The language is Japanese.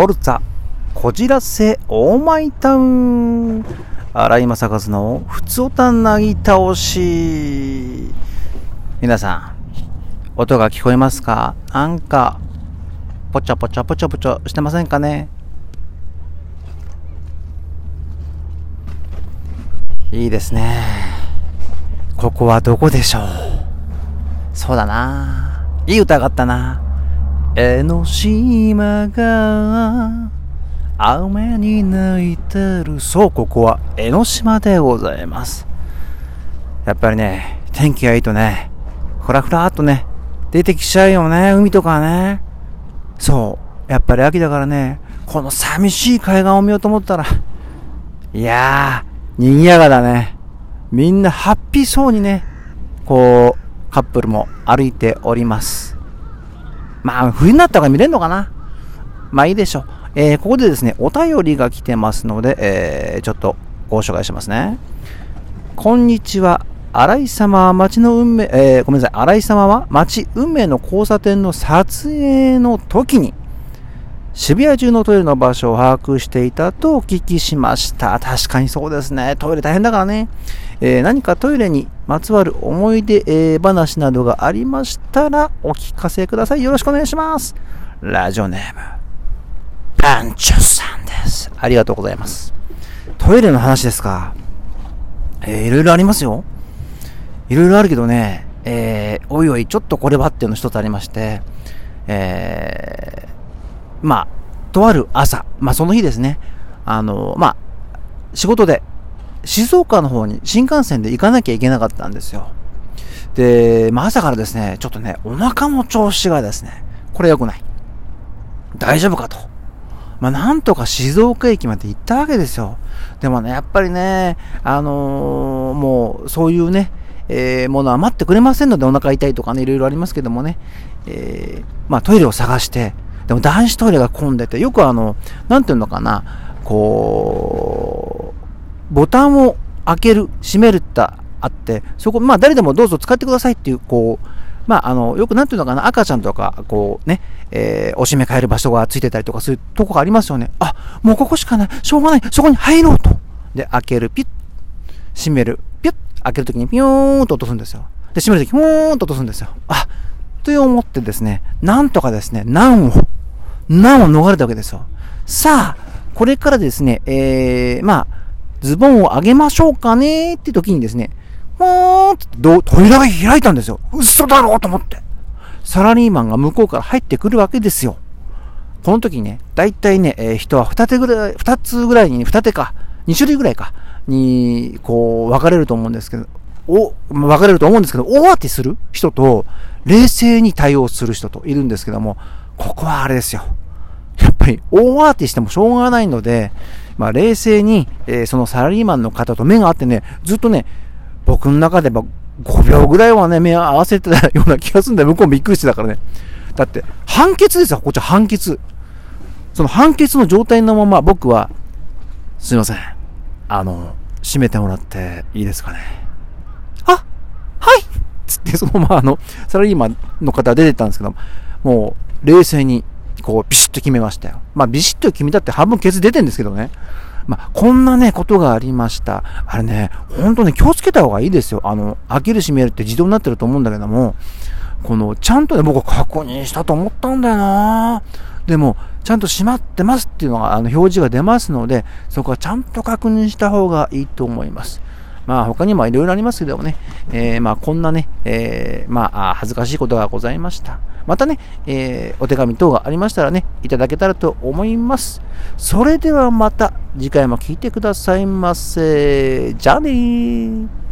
フォルツァ、こじらせ、オーマイタウン。荒井正和のふつおたなぎ倒し。皆さん、音が聞こえますか？なんか、ぽちょぽちょぽちょぽちょしてませんかね？いいですね。ここはどこでしょう？そうだな。いい歌があったな。江ノ島が雨に泣いてる。そう、ここは江ノ島でございます。やっぱりね、天気がいいとね、ふらふらっとね、出てきちゃうよね、海とかね。そう、やっぱり秋だからね、この寂しい海岸を見ようと思ったら、いやー、賑やかだね。みんなハッピーそうにね、こう、カップルも歩いております。まあ、冬になったから見れるのかなまあいいでしょう。えー、ここでですね、お便りが来てますので、えー、ちょっとご紹介しますね。こんにちは。荒井様は街の運命、えー、ごめんなさい。荒井様は街運命の交差点の撮影の時に、渋谷中のトイレの場所を把握していたとお聞きしました。確かにそうですね。トイレ大変だからね。えー、何かトイレにまつわる思い出、えー、話などがありましたらお聞かせください。よろしくお願いします。ラジオネーム、パンチョさんです。ありがとうございます。トイレの話ですか？えー、いろいろありますよ。いろいろあるけどね、えー、おいおい、ちょっとこれはっていうの一つありまして、えー、まあ、とある朝、まあその日ですね、あの、まあ、仕事で、静岡の方に新幹線で行かなきゃいけなかったんですよ。で、まあ朝からですね、ちょっとね、お腹の調子がですね、これ良くない。大丈夫かと。まあなんとか静岡駅まで行ったわけですよ。でもね、やっぱりね、あのー、もうそういうね、えー、ものは待ってくれませんのでお腹痛いとかね、いろいろありますけどもね、えー、まあトイレを探して、でも男子トイレが混んでて、よくあの、なんていうのかな、こう、ボタンを開ける、閉めるってあって、そこ、まあ誰でもどうぞ使ってくださいっていう、こう、まあ、あの、よくなんていうのかな、赤ちゃんとか、こうね、えー、おしめ変える場所がついてたりとかするとこがありますよね。あ、もうここしかない、しょうがない、そこに入ろうと。で、開ける、ピッ、閉める、ピュッ、開けるときにピヨーンと落とすんですよ。で、閉めるとき、ピヨーンと落とすんですよ。あ、という思ってですね、なんとかですね、難を難を逃れたわけですよ。さあ、これからですね、えー、まあ、ズボンを上げましょうかねって時にですね、ほーんって扉が開いたんですよ。嘘だろうと思って。サラリーマンが向こうから入ってくるわけですよ。この時ね、だいたいね、えー、人は二手ぐらい、二つぐらいに、二手か、二種類ぐらいか、に、こう、分かれると思うんですけど、お、分かれると思うんですけど、大当てする？人と、冷静に対応する人といるんですけども、ここはあれですよ。やっぱり大アーティしてもしょうがないので、まあ、冷静に、えー、そのサラリーマンの方と目が合ってね、ずっとね、僕の中で5秒ぐらいはね、目を合わせてたような気がするんだよ。向こうもびっくりしてたからね。だって、判決ですよ、こっちは判決。その判決の状態のまま僕は、すいません。あの、閉めてもらっていいですかね。あはいつって、そのままあの、サラリーマンの方出てったんですけど、もう、冷静に、こう、ビシッと決めましたよ。まあ、ビシッと決めたって半分ケツ出てんですけどね。まあ、こんなね、ことがありました。あれね、ほんとね、気をつけた方がいいですよ。あの、開ける閉めるって自動になってると思うんだけども、この、ちゃんとね、僕は確認したと思ったんだよなでも、ちゃんと閉まってますっていうのが、あの、表示が出ますので、そこはちゃんと確認した方がいいと思います。まあ他にもいろいろありますけどもね、えー、まあこんなね、えー、まあ恥ずかしいことがございました。またね、えー、お手紙等がありましたらね、いただけたらと思います。それではまた次回も聞いてくださいませ。じゃあねー。